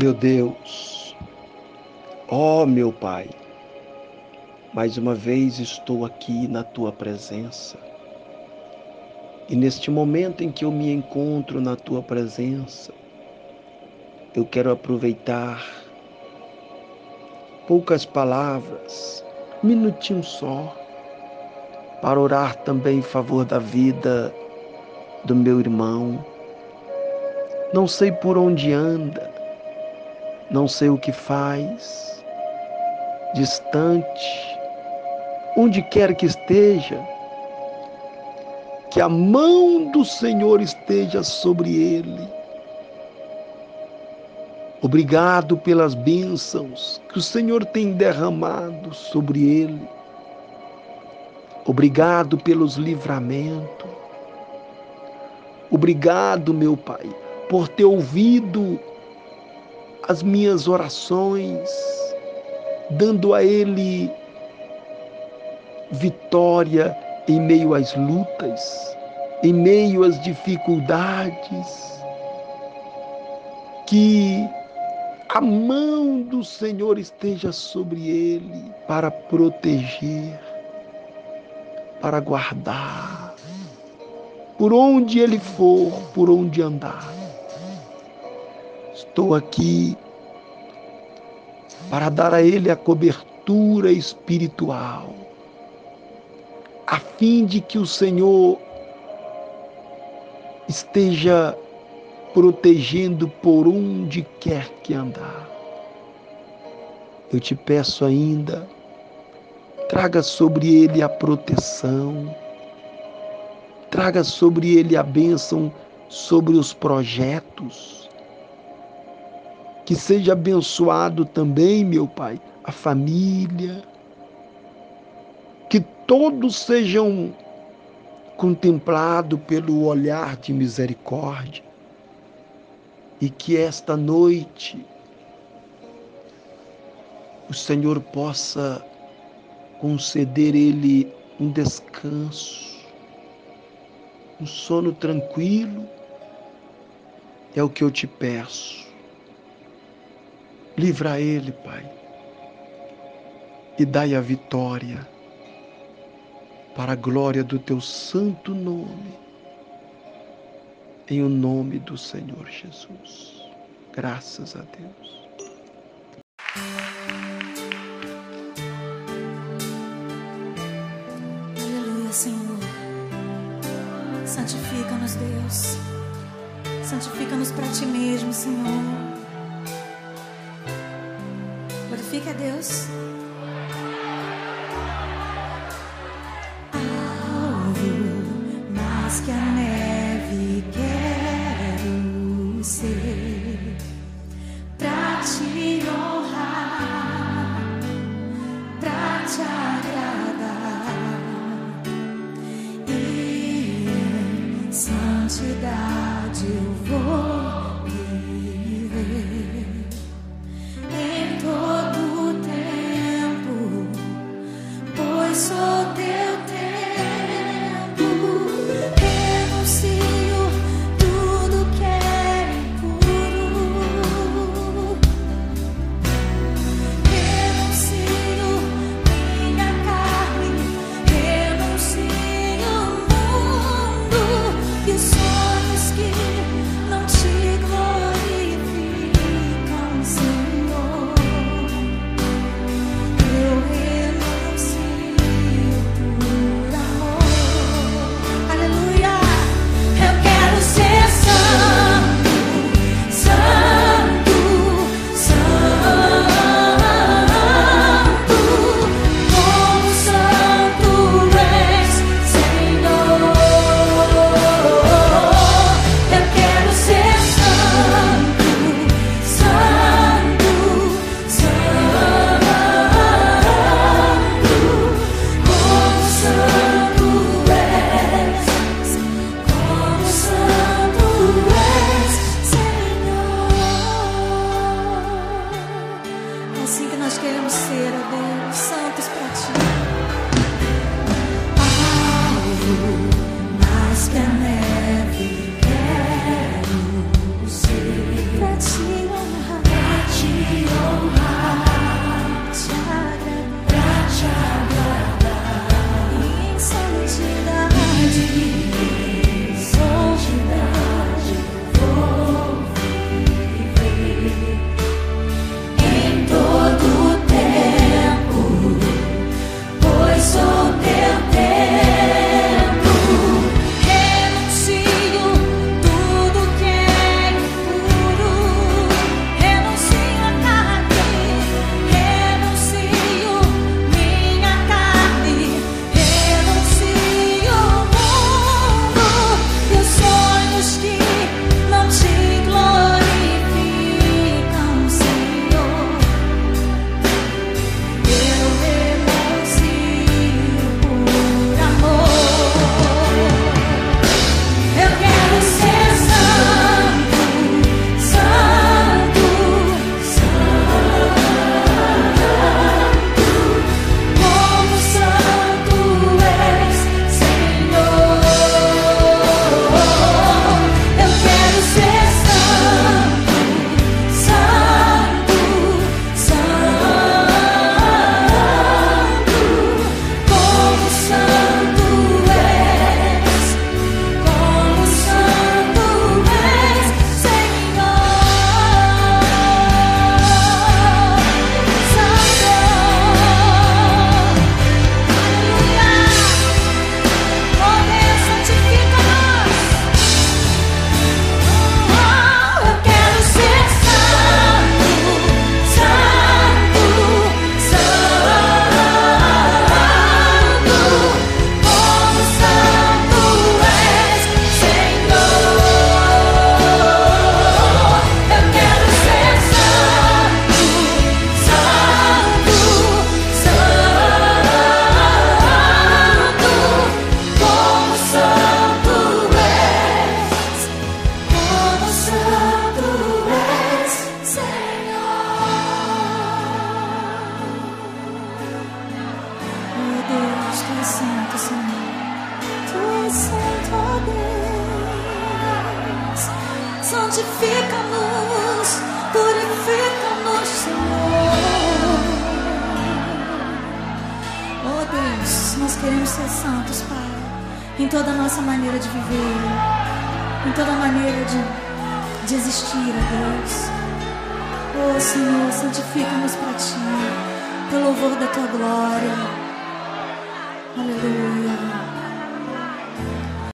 Meu Deus, ó oh, meu Pai, mais uma vez estou aqui na tua presença. E neste momento em que eu me encontro na tua presença, eu quero aproveitar poucas palavras, minutinho só, para orar também em favor da vida do meu irmão. Não sei por onde anda, não sei o que faz, distante, onde quer que esteja, que a mão do Senhor esteja sobre ele. Obrigado pelas bênçãos que o Senhor tem derramado sobre ele. Obrigado pelos livramentos. Obrigado, meu Pai, por ter ouvido as minhas orações, dando a Ele vitória em meio às lutas, em meio às dificuldades. Que a mão do Senhor esteja sobre ele para proteger, para guardar, por onde ele for, por onde andar. Estou aqui para dar a Ele a cobertura espiritual, a fim de que o Senhor esteja protegendo por onde quer que andar. Eu te peço ainda, traga sobre ele a proteção, traga sobre ele a bênção sobre os projetos, que seja abençoado também, meu Pai, a família. Que todos sejam contemplados pelo olhar de misericórdia. E que esta noite o Senhor possa conceder ele um descanso, um sono tranquilo. É o que eu te peço. Livra ele, Pai, e dai a vitória para a glória do teu santo nome, em o nome do Senhor Jesus. Graças a Deus. Aleluia, Senhor. Santifica-nos, Deus. Santifica-nos para ti mesmo, Senhor. Glorifique a Deus. Alvo mais que a neve quero ser santifica-nos, purifica-nos, Senhor. Oh Deus, nós queremos ser santos, Pai, em toda a nossa maneira de viver, em toda a maneira de, de existir, ó Deus. Oh Senhor, santifica-nos para Ti, pelo louvor da Tua glória. Aleluia.